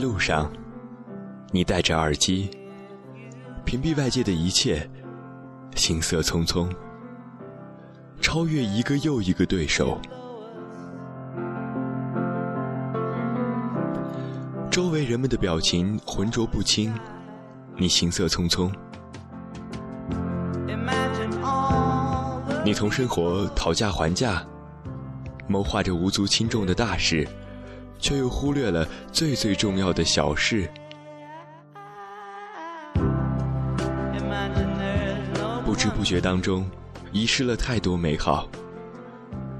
路上，你戴着耳机，屏蔽外界的一切，行色匆匆，超越一个又一个对手。周围人们的表情浑浊不清，你行色匆匆。你同生活讨价还价，谋划着无足轻重的大事，却又忽略了最最重要的小事。不知不觉当中，遗失了太多美好，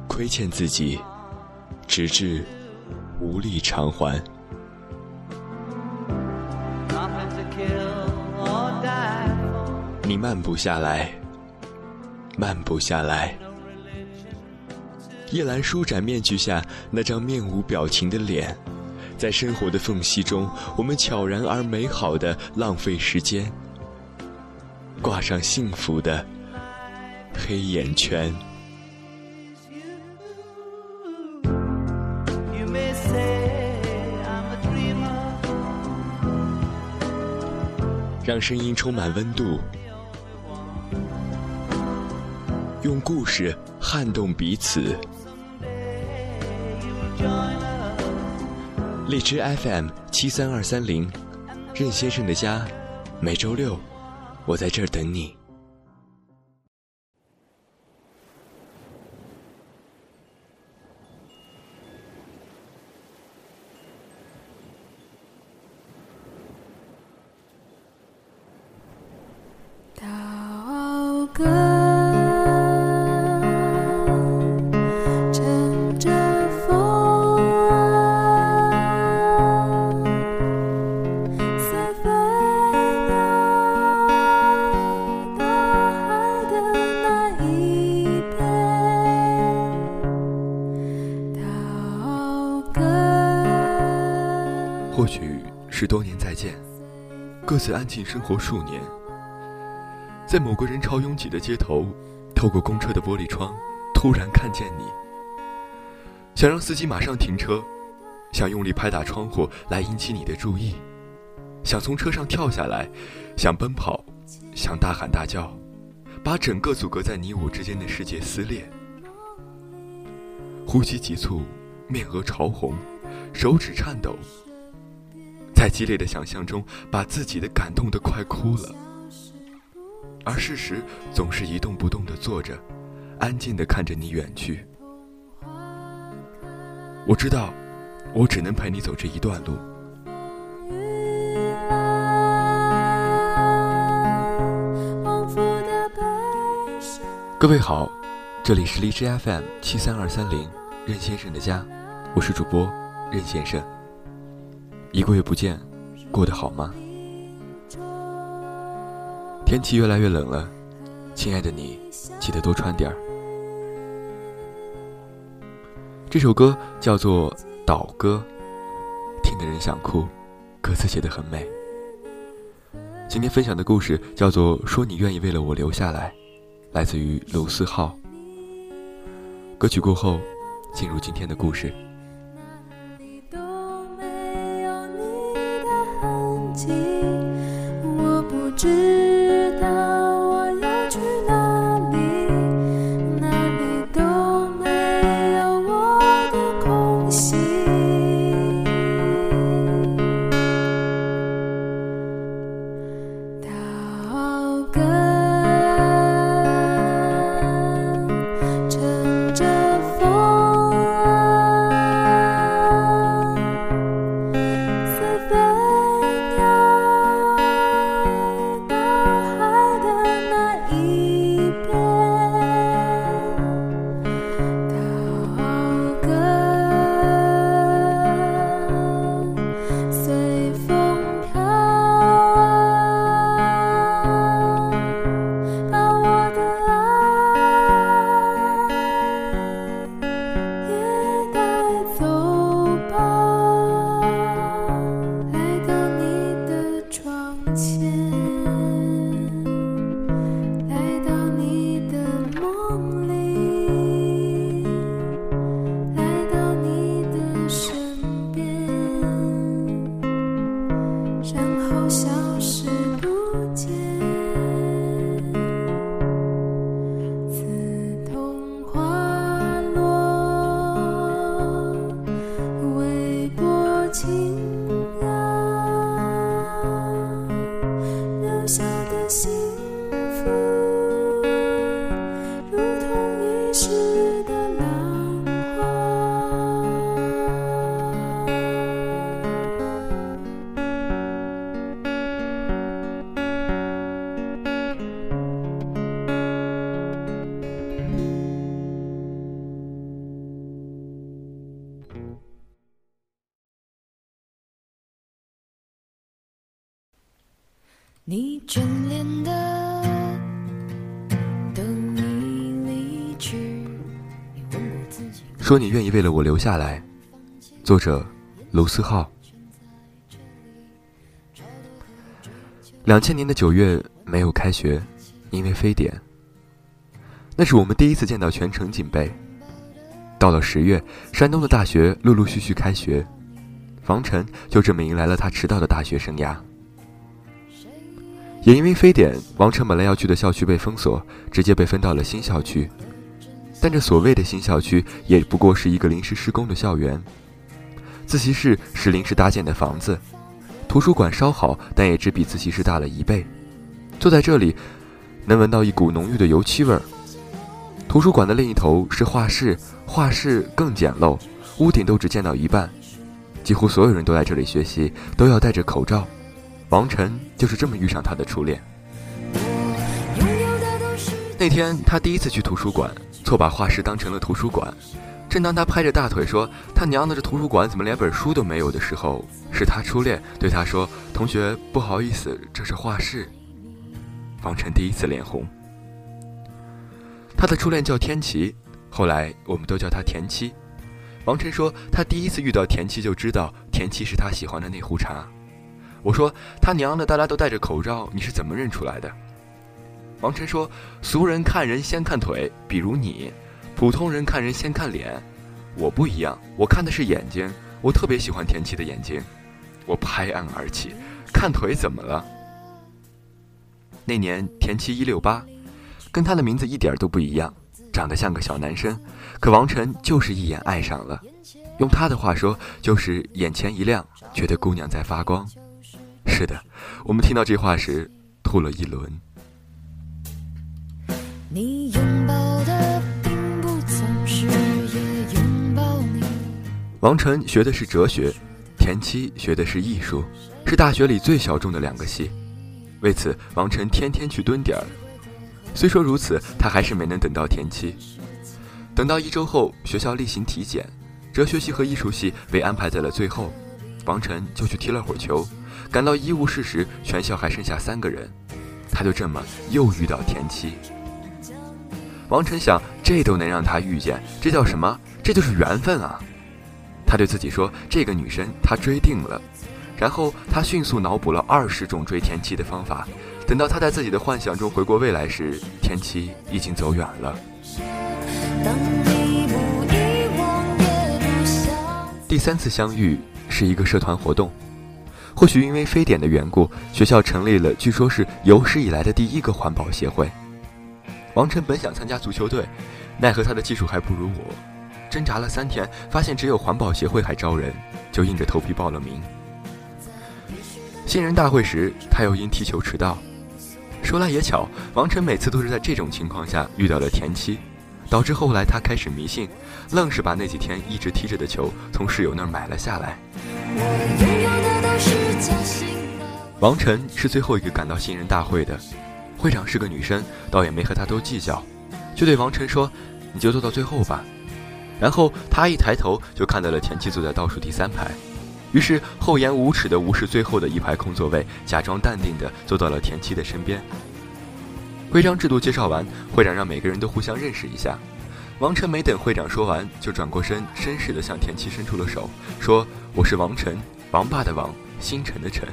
亏欠自己，直至无力偿还。你慢不下来，慢不下来。叶兰舒展面具下那张面无表情的脸，在生活的缝隙中，我们悄然而美好的浪费时间，挂上幸福的黑眼圈。让声音充满温度。用故事撼动彼此。荔枝 FM 七三二三零，任先生的家，每周六，我在这儿等你。各自安静生活数年，在某个人潮拥挤的街头，透过公车的玻璃窗，突然看见你。想让司机马上停车，想用力拍打窗户来引起你的注意，想从车上跳下来，想奔跑，想大喊大叫，把整个阻隔在你我之间的世界撕裂。呼吸急促，面额潮红，手指颤抖。在激烈的想象中，把自己的感动得快哭了，而事实总是一动不动地坐着，安静地看着你远去。我知道，我只能陪你走这一段路。各位好，这里是荔枝 FM 七三二三零，任先生的家，我是主播任先生。一个月不见，过得好吗？天气越来越冷了，亲爱的你，记得多穿点儿。这首歌叫做《岛歌》，听的人想哭，歌词写的很美。今天分享的故事叫做《说你愿意为了我留下来》，来自于卢思浩。歌曲过后，进入今天的故事。我说你愿意为了我留下来。作者：卢思浩。两千年的九月没有开学，因为非典。那是我们第一次见到全城警备。到了十月，山东的大学陆陆续续开学，王晨就这么迎来了他迟到的大学生涯。也因为非典，王晨本来要去的校区被封锁，直接被分到了新校区。但这所谓的新校区，也不过是一个临时施工的校园。自习室是临时搭建的房子。图书馆稍好，但也只比自习室大了一倍。坐在这里，能闻到一股浓郁的油漆味儿。图书馆的另一头是画室，画室更简陋，屋顶都只见到一半。几乎所有人都在这里学习，都要戴着口罩。王晨就是这么遇上他的初恋。那天他第一次去图书馆，错把画室当成了图书馆。正当他拍着大腿说“他娘的，这图书馆怎么连本书都没有”的时候，是他初恋对他说：“同学，不好意思，这是画室。”王晨第一次脸红。他的初恋叫天琪，后来我们都叫她田七。王晨说他第一次遇到田七就知道田七是他喜欢的那壶茶。我说他娘的，大家都戴着口罩，你是怎么认出来的？王晨说：“俗人看人先看腿，比如你。”普通人看人先看脸，我不一样，我看的是眼睛。我特别喜欢田七的眼睛，我拍案而起。看腿怎么了？那年田七一六八，跟他的名字一点都不一样，长得像个小男生。可王晨就是一眼爱上了，用他的话说，就是眼前一亮，觉得姑娘在发光。是的，我们听到这话时吐了一轮。你拥抱的。并不曾是拥抱王晨学的是哲学，田七学的是艺术，是大学里最小众的两个系。为此，王晨天天去蹲点儿。虽说如此，他还是没能等到田七。等到一周后，学校例行体检，哲学系和艺术系被安排在了最后。王晨就去踢了会儿球。赶到医务室时，全校还剩下三个人，他就这么又遇到田七。王晨想，这都能让他遇见，这叫什么？这就是缘分啊！他对自己说：“这个女生他追定了。”然后他迅速脑补了二十种追田七的方法。等到他在自己的幻想中回过未来时，田七已经走远了。第三次相遇是一个社团活动，或许因为非典的缘故，学校成立了据说是有史以来的第一个环保协会。王晨本想参加足球队，奈何他的技术还不如我。挣扎了三天，发现只有环保协会还招人，就硬着头皮报了名。新人大会时，他又因踢球迟到。说来也巧，王晨每次都是在这种情况下遇到了田七，导致后来他开始迷信，愣是把那几天一直踢着的球从室友那儿买了下来。王晨是最后一个赶到新人大会的，会长是个女生，倒也没和他多计较，就对王晨说：“你就坐到最后吧。”然后他一抬头就看到了田七坐在倒数第三排，于是厚颜无耻的无视最后的一排空座位，假装淡定的坐到了田七的身边。规章制度介绍完，会长让每个人都互相认识一下。王晨没等会长说完，就转过身，绅士的向田七伸出了手，说：“我是王晨，王爸的王，星辰的辰。”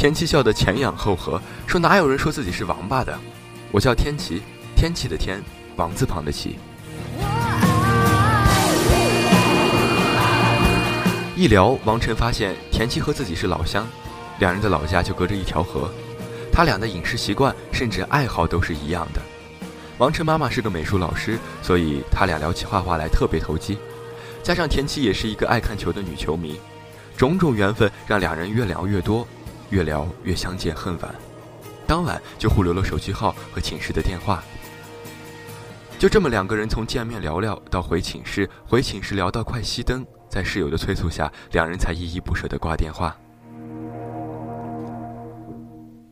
田七笑得前仰后合，说：“哪有人说自己是王八的？我叫天齐，天气的天，王字旁的齐。”一聊，王晨发现田七和自己是老乡，两人的老家就隔着一条河，他俩的饮食习惯甚至爱好都是一样的。王晨妈妈是个美术老师，所以他俩聊起画画来特别投机。加上田七也是一个爱看球的女球迷，种种缘分让两人越聊越多，越聊越相见恨晚。当晚就互留了手机号和寝室的电话。就这么两个人从见面聊聊到回寝室，回寝室聊到快熄灯。在室友的催促下，两人才依依不舍地挂电话。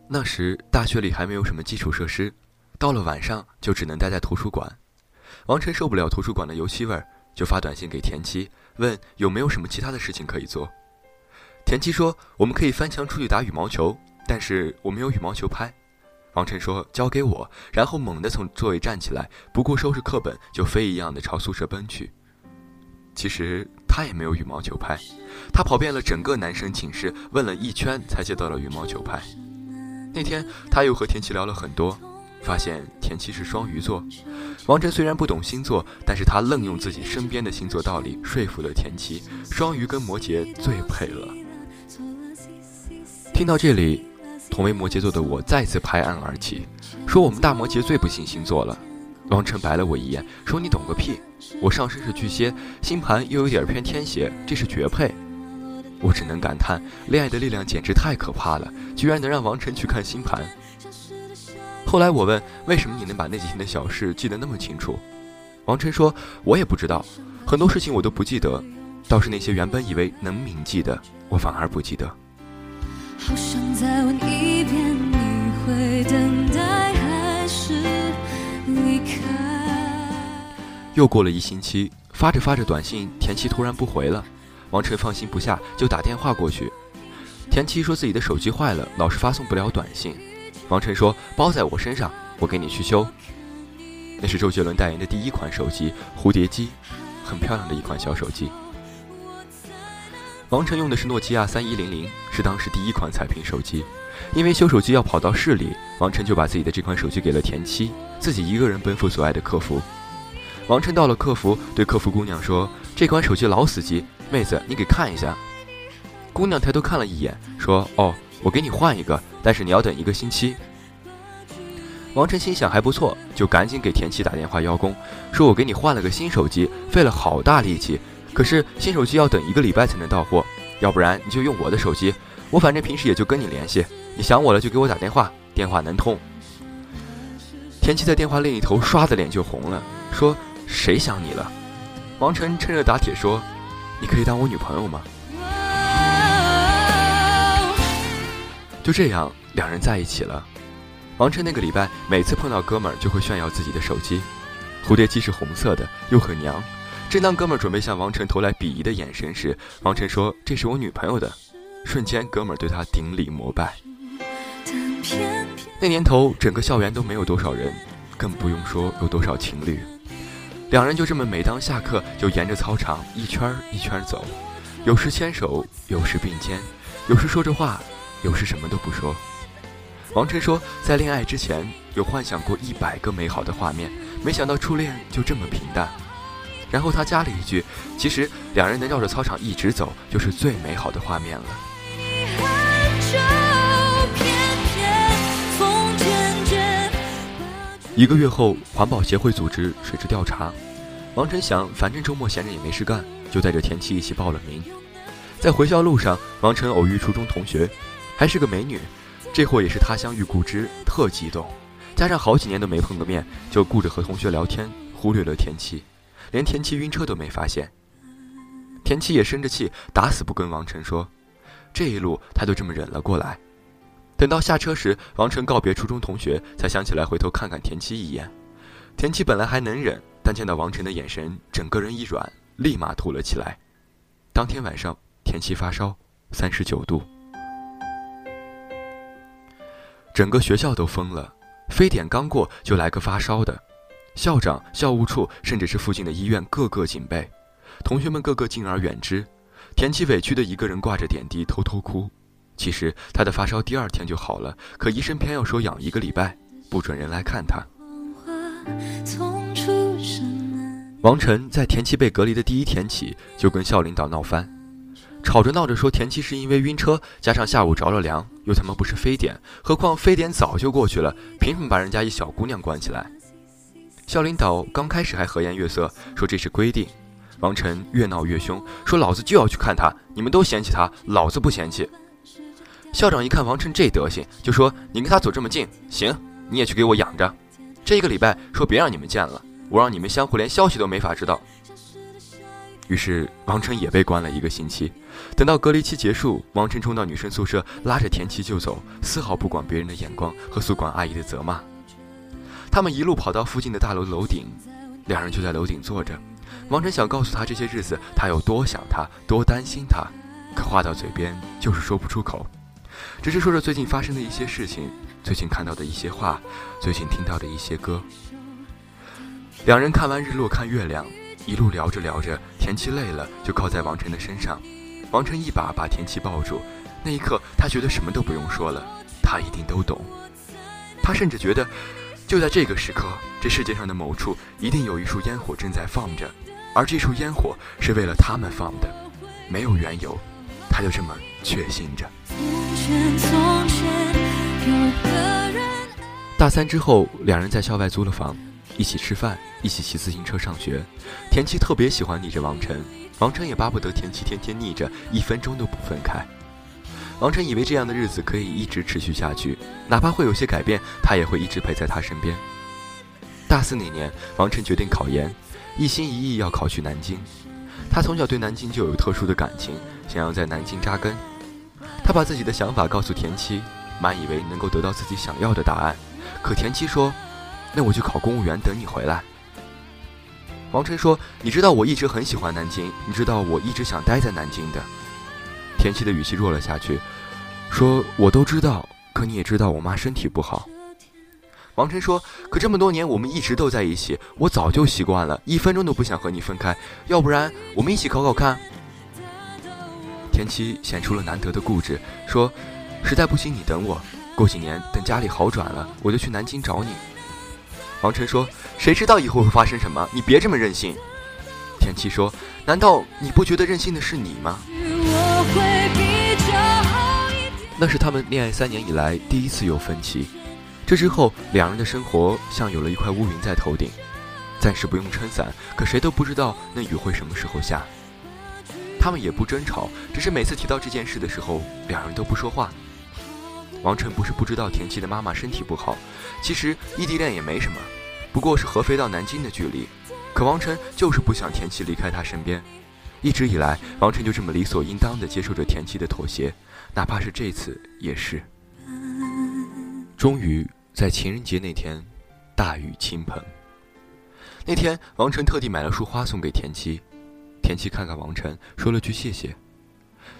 那时大学里还没有什么基础设施，到了晚上就只能待在图书馆。王晨受不了图书馆的油漆味儿，就发短信给田七，问有没有什么其他的事情可以做。田七说：“我们可以翻墙出去打羽毛球，但是我没有羽毛球拍。王晨说：“交给我。”然后猛地从座位站起来，不顾收拾课本，就飞一样的朝宿舍奔去。其实他也没有羽毛球拍，他跑遍了整个男生寝室，问了一圈才借到了羽毛球拍。那天他又和田七聊了很多，发现田七是双鱼座。王晨虽然不懂星座，但是他愣用自己身边的星座道理说服了田七，双鱼跟摩羯最配了。听到这里，同为摩羯座的我再次拍案而起，说我们大摩羯最不信星座了。王晨白了我一眼，说你懂个屁！我上身是巨蟹，星盘又有点偏天蝎，这是绝配。我只能感叹，恋爱的力量简直太可怕了，居然能让王晨去看星盘。后来我问，为什么你能把那几天的小事记得那么清楚？王晨说，我也不知道，很多事情我都不记得，倒是那些原本以为能铭记的，我反而不记得。好想再问一遍，你会等待还是离开？又过了一星期，发着发着短信，田七突然不回了。王晨放心不下，就打电话过去。田七说自己的手机坏了，老是发送不了短信。王晨说包在我身上，我给你去修。那是周杰伦代言的第一款手机——蝴蝶机，很漂亮的一款小手机。王晨用的是诺基亚三一零零，是当时第一款彩屏手机。因为修手机要跑到市里，王晨就把自己的这款手机给了田七，自己一个人奔赴所爱的客服。王晨到了客服，对客服姑娘说：“这款手机老死机，妹子你给看一下。”姑娘抬头看了一眼，说：“哦，我给你换一个，但是你要等一个星期。”王晨心想还不错，就赶紧给田七打电话邀功，说：“我给你换了个新手机，费了好大力气。”可是新手机要等一个礼拜才能到货，要不然你就用我的手机，我反正平时也就跟你联系，你想我了就给我打电话，电话能通。田七在电话另一头刷的脸就红了，说谁想你了？王晨趁热打铁说，你可以当我女朋友吗？就这样，两人在一起了。王晨那个礼拜每次碰到哥们儿就会炫耀自己的手机，蝴蝶机是红色的，又很娘。正当哥们儿准备向王晨投来鄙夷的眼神时，王晨说：“这是我女朋友的。”瞬间，哥们儿对他顶礼膜拜。那年头，整个校园都没有多少人，更不用说有多少情侣。两人就这么每当下课，就沿着操场一圈一圈走，有时牵手，有时并肩，有时说着话，有时什么都不说。王晨说，在恋爱之前有幻想过一百个美好的画面，没想到初恋就这么平淡。然后他加了一句：“其实两人能绕着操场一直走，就是最美好的画面了。”一个月后，环保协会组织水质调查，王晨想，反正周末闲着也没事干，就带着田七一起报了名。在回校路上，王晨偶遇初中同学，还是个美女，这货也是他乡遇故知，特激动，加上好几年都没碰个面，就顾着和同学聊天，忽略了田七。连田七晕车都没发现，田七也生着气，打死不跟王晨说。这一路他都这么忍了过来。等到下车时，王晨告别初中同学，才想起来回头看看田七一眼。田七本来还能忍，但见到王晨的眼神，整个人一软，立马吐了起来。当天晚上，田七发烧，三十九度，整个学校都疯了。非典刚过，就来个发烧的。校长、校务处，甚至是附近的医院，个个警备。同学们个个敬而远之。田七委屈的一个人挂着点滴，偷偷哭。其实他的发烧第二天就好了，可医生偏要说养一个礼拜，不准人来看他。王晨在田七被隔离的第一天起，就跟校领导闹翻，吵着闹着说田七是因为晕车，加上下午着了凉，又他妈不是非典，何况非典早就过去了，凭什么把人家一小姑娘关起来？校领导刚开始还和颜悦色，说这是规定。王晨越闹越凶，说老子就要去看他，你们都嫌弃他，老子不嫌弃。校长一看王晨这德行，就说你跟他走这么近，行，你也去给我养着。这一个礼拜说别让你们见了，我让你们相互连消息都没法知道。于是王晨也被关了一个星期。等到隔离期结束，王晨冲到女生宿舍，拉着田七就走，丝毫不管别人的眼光和宿管阿姨的责骂。他们一路跑到附近的大楼楼顶，两人就在楼顶坐着。王晨想告诉他这些日子他有多想他，多担心他，可话到嘴边就是说不出口。只是说着最近发生的一些事情，最近看到的一些话，最近听到的一些歌。两人看完日落，看月亮，一路聊着聊着，田七累了，就靠在王晨的身上，王晨一把把田七抱住。那一刻，他觉得什么都不用说了，他一定都懂。他甚至觉得，就在这个时刻，这世界上的某处一定有一束烟火正在放着，而这束烟火是为了他们放的，没有缘由，他就这么确信着。大三之后，两人在校外租了房，一起吃饭，一起骑自行车上学。田七特别喜欢逆着王晨，王晨也巴不得田七天天逆着，一分钟都不分开。王晨以为这样的日子可以一直持续下去，哪怕会有些改变，他也会一直陪在他身边。大四那年，王晨决定考研，一心一意要考去南京。他从小对南京就有特殊的感情，想要在南京扎根。他把自己的想法告诉田七，满以为能够得到自己想要的答案。可田七说：“那我就考公务员，等你回来。”王晨说：“你知道我一直很喜欢南京，你知道我一直想待在南京的。”田七的语气弱了下去，说：“我都知道，可你也知道我妈身体不好。”王晨说：“可这么多年我们一直都在一起，我早就习惯了，一分钟都不想和你分开。要不然我们一起考考看？”田七显出了难得的固执，说：“实在不行你等我，过几年等家里好转了，我就去南京找你。”王晨说：“谁知道以后会发生什么？你别这么任性。”田七说：“难道你不觉得任性的是你吗？”那是他们恋爱三年以来第一次有分歧。这之后，两人的生活像有了一块乌云在头顶，暂时不用撑伞，可谁都不知道那雨会什么时候下。他们也不争吵，只是每次提到这件事的时候，两人都不说话。王晨不是不知道田七的妈妈身体不好，其实异地恋也没什么，不过是合肥到南京的距离。可王晨就是不想田七离开他身边。一直以来，王晨就这么理所应当地接受着田七的妥协，哪怕是这次也是。终于在情人节那天，大雨倾盆。那天，王晨特地买了束花送给田七。田七看看王晨，说了句谢谢。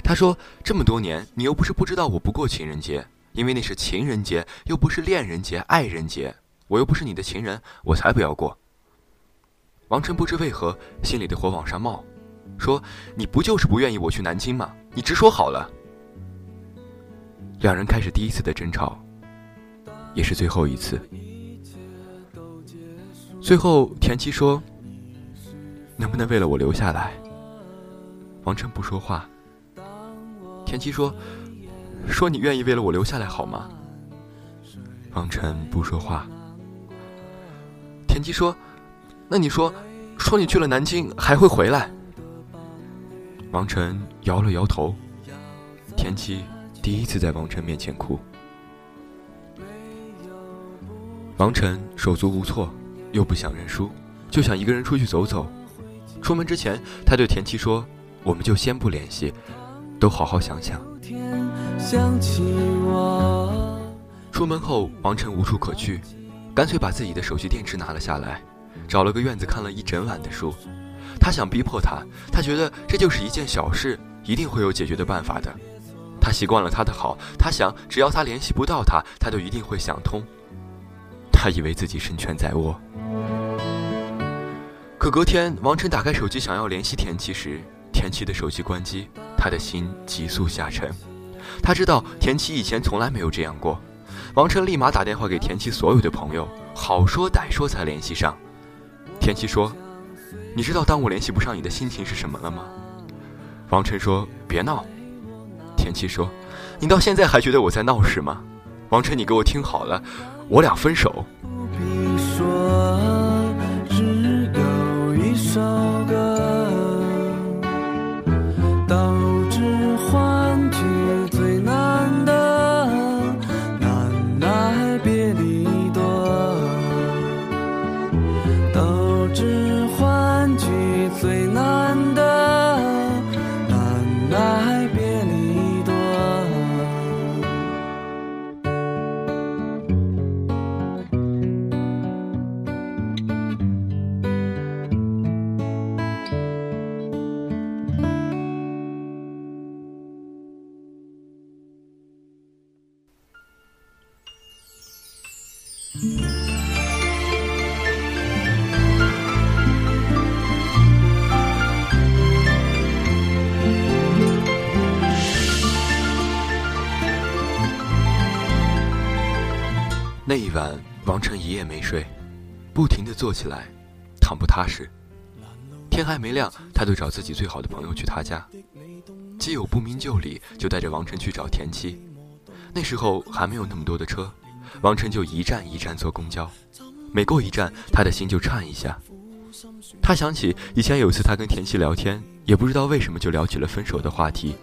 他说：“这么多年，你又不是不知道我不过情人节，因为那是情人节，又不是恋人节、爱人节。我又不是你的情人，我才不要过。”王晨不知为何心里的火往上冒。说：“你不就是不愿意我去南京吗？你直说好了。”两人开始第一次的争吵，也是最后一次。最后，田七说：“能不能为了我留下来？”王晨不说话。田七说：“说你愿意为了我留下来好吗？”王晨不说话。田七说：“那你说，说你去了南京还会回来？”王晨摇了摇头。田七第一次在王晨面前哭。王晨手足无措，又不想认输，就想一个人出去走走。出门之前，他对田七说：“我们就先不联系，都好好想想。”出门后，王晨无处可去，干脆把自己的手机电池拿了下来，找了个院子看了一整晚的书。他想逼迫他，他觉得这就是一件小事，一定会有解决的办法的。他习惯了他的好，他想只要他联系不到他，他就一定会想通。他以为自己胜券在握。可隔天，王晨打开手机想要联系田七时，田七的手机关机，他的心急速下沉。他知道田七以前从来没有这样过。王晨立马打电话给田七所有的朋友，好说歹说才联系上。田七说。你知道当我联系不上你的心情是什么了吗？王晨说：“别闹。”田七说：“你到现在还觉得我在闹是吗？”王晨，你给我听好了，我俩分手。那坐起来，躺不踏实。天还没亮，他就找自己最好的朋友去他家。基友不明就里，就带着王晨去找田七。那时候还没有那么多的车，王晨就一站一站坐公交，每过一站，他的心就颤一下。他想起以前有一次，他跟田七聊天，也不知道为什么就聊起了分手的话题。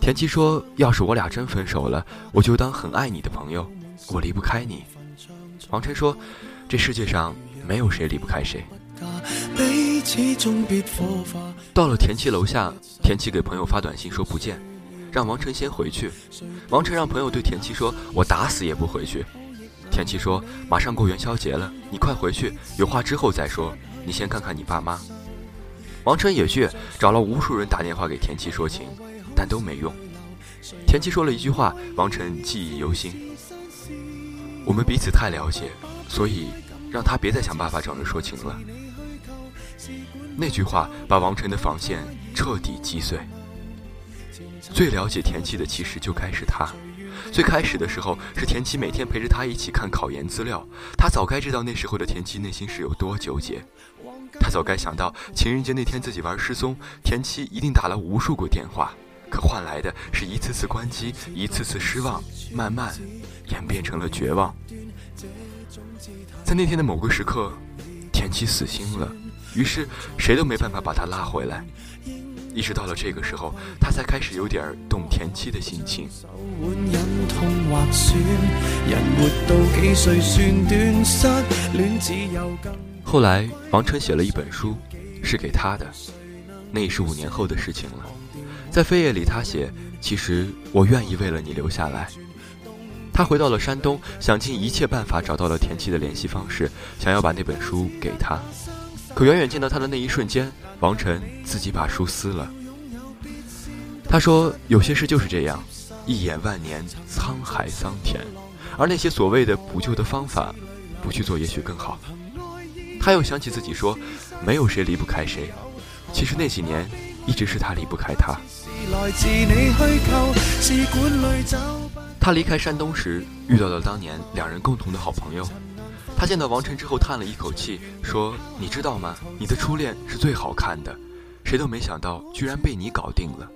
田七说：“要是我俩真分手了，我就当很爱你的朋友，我离不开你。”王晨说：“这世界上没有谁离不开谁。”到了田七楼下，田七给朋友发短信说不见，让王晨先回去。王晨让朋友对田七说：“我打死也不回去。”田七说：“马上过元宵节了，你快回去，有话之后再说。你先看看你爸妈。”王晨也去找了无数人打电话给田七说情，但都没用。田七说了一句话，王晨记忆犹新：“我们彼此太了解，所以让他别再想办法找人说情了。”那句话把王晨的防线彻底击碎。最了解田七的，其实就该是他。最开始的时候，是田七每天陪着他一起看考研资料。他早该知道那时候的田七内心是有多纠结。他早该想到情人节那天自己玩失踪，田七一定打了无数个电话，可换来的是一次次关机，一次次失望，慢慢演变成了绝望。在那天的某个时刻，田七死心了。于是，谁都没办法把他拉回来。一直到了这个时候，他才开始有点懂田七的心情。后来，王晨写了一本书，是给他的。那也是五年后的事情了。在扉页里，他写：“其实我愿意为了你留下来。”他回到了山东，想尽一切办法找到了田七的联系方式，想要把那本书给他。可远远见到他的那一瞬间，王晨自己把书撕了。他说：“有些事就是这样，一眼万年，沧海桑田。而那些所谓的补救的方法，不去做也许更好。”他又想起自己说：“没有谁离不开谁。”其实那几年，一直是他离不开他。他离开山东时，遇到了当年两人共同的好朋友。他见到王晨之后叹了一口气，说：“你知道吗？你的初恋是最好看的，谁都没想到居然被你搞定了。”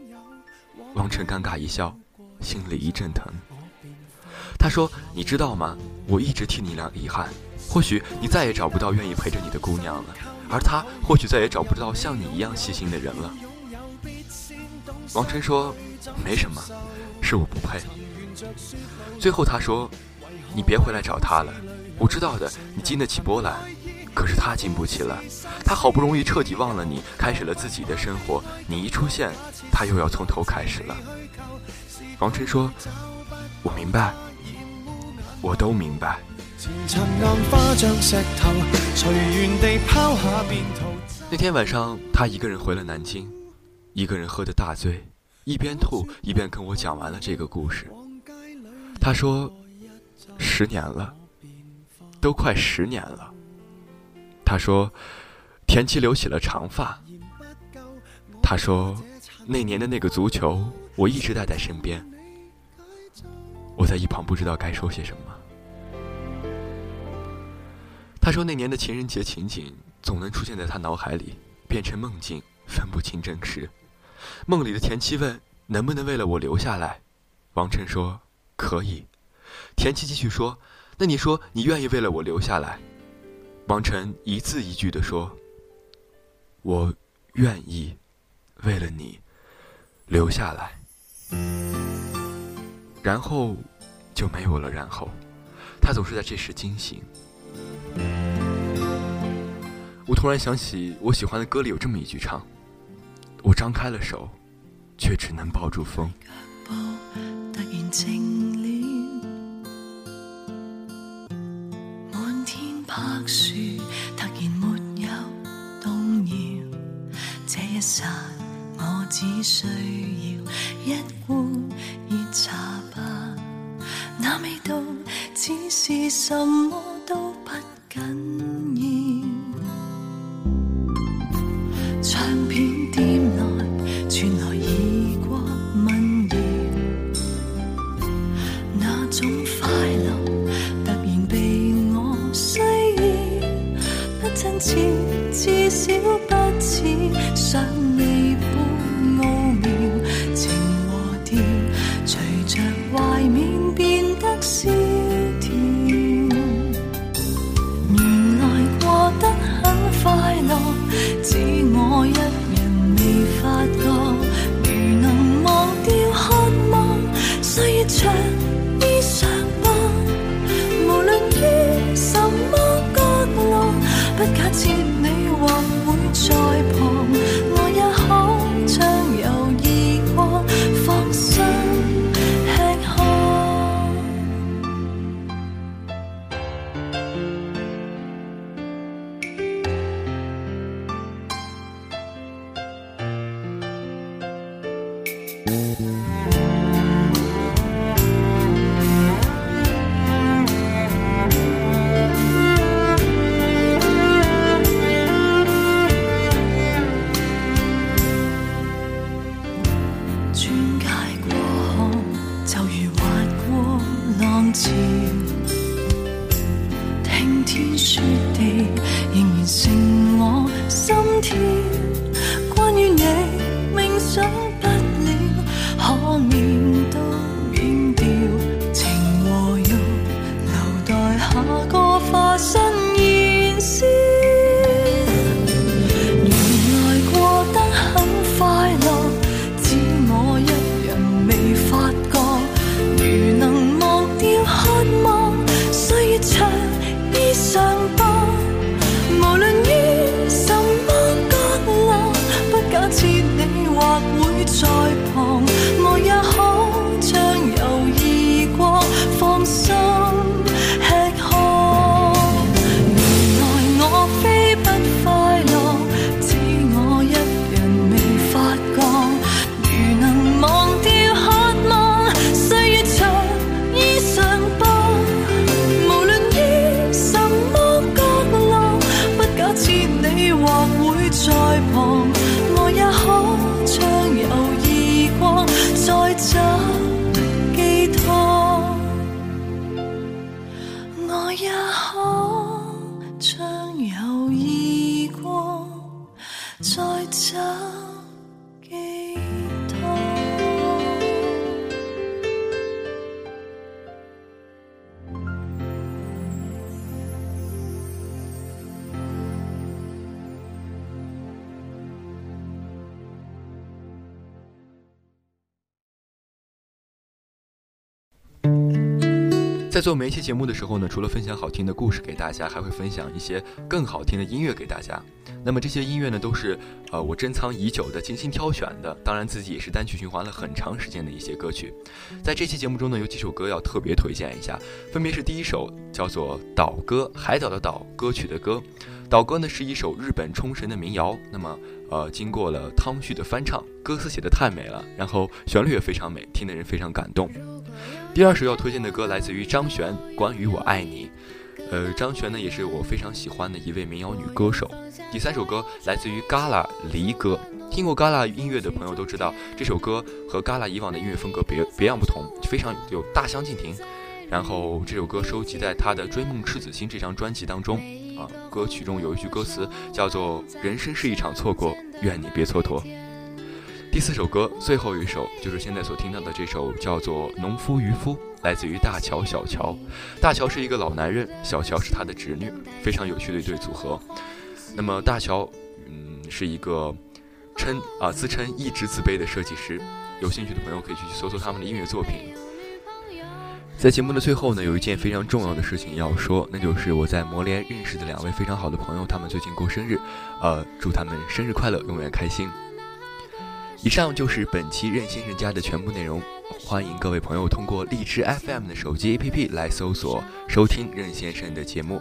王晨尴尬一笑，心里一阵疼。他说：“你知道吗？我一直替你俩遗憾。或许你再也找不到愿意陪着你的姑娘了，而他或许再也找不到像你一样细心的人了。”王晨说：“没什么，是我不配。”最后他说：“你别回来找他了。”我知道的，你经得起波澜，可是他经不起了。他好不容易彻底忘了你，开始了自己的生活。你一出现，他又要从头开始了。王晨说：“我明白，我都明白。”那天晚上，他一个人回了南京，一个人喝得大醉，一边吐一边跟我讲完了这个故事。他说：“十年了。”都快十年了，他说，田七留起了长发。他说，那年的那个足球，我一直带在身边。我在一旁不知道该说些什么。他说，那年的情人节情景总能出现在他脑海里，变成梦境，分不清真实。梦里的田七问：“能不能为了我留下来？”王晨说：“可以。”田七继续说。那你说你愿意为了我留下来？王晨一字一句的说：“我愿意为了你留下来。”然后就没有了然后。他总是在这时惊醒。我突然想起我喜欢的歌里有这么一句唱：“我张开了手，却只能抱住风。”柏树突然没有动摇，这一刹我只需要一碗热茶吧。那味道只是什么都不紧 to 交给在做每一期节目的时候呢，除了分享好听的故事给大家，还会分享一些更好听的音乐给大家。那么这些音乐呢，都是呃我珍藏已久的、精心挑选的，当然自己也是单曲循环了很长时间的一些歌曲。在这期节目中呢，有几首歌要特别推荐一下，分别是第一首叫做《岛歌》，海岛的岛，歌曲的歌。岛歌呢是一首日本冲绳的民谣，那么呃经过了汤旭的翻唱，歌词写的太美了，然后旋律也非常美，听得人非常感动。第二首要推荐的歌来自于张悬，《关于我爱你》。呃，张悬呢也是我非常喜欢的一位民谣女歌手。第三首歌来自于 Gala 离歌，听过 Gala 音乐的朋友都知道，这首歌和 Gala 以往的音乐风格别别样不同，非常有大相径庭。然后这首歌收集在他的《追梦赤子心》这张专辑当中啊，歌曲中有一句歌词叫做“人生是一场错过，愿你别蹉跎”。第四首歌，最后一首就是现在所听到的这首，叫做《农夫渔夫》，来自于大乔小乔。大乔是一个老男人，小乔是他的侄女，非常有趣的一对组合。那么大乔，嗯，是一个称啊自称一直自卑的设计师，有兴趣的朋友可以去搜搜他们的音乐作品。在节目的最后呢，有一件非常重要的事情要说，那就是我在摩联认识的两位非常好的朋友，他们最近过生日，呃，祝他们生日快乐，永远开心。以上就是本期任先生家的全部内容，欢迎各位朋友通过荔枝 FM 的手机 APP 来搜索收听任先生的节目，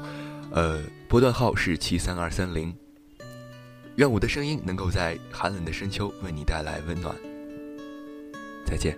呃，波段号是七三二三零。愿我的声音能够在寒冷的深秋为你带来温暖。再见。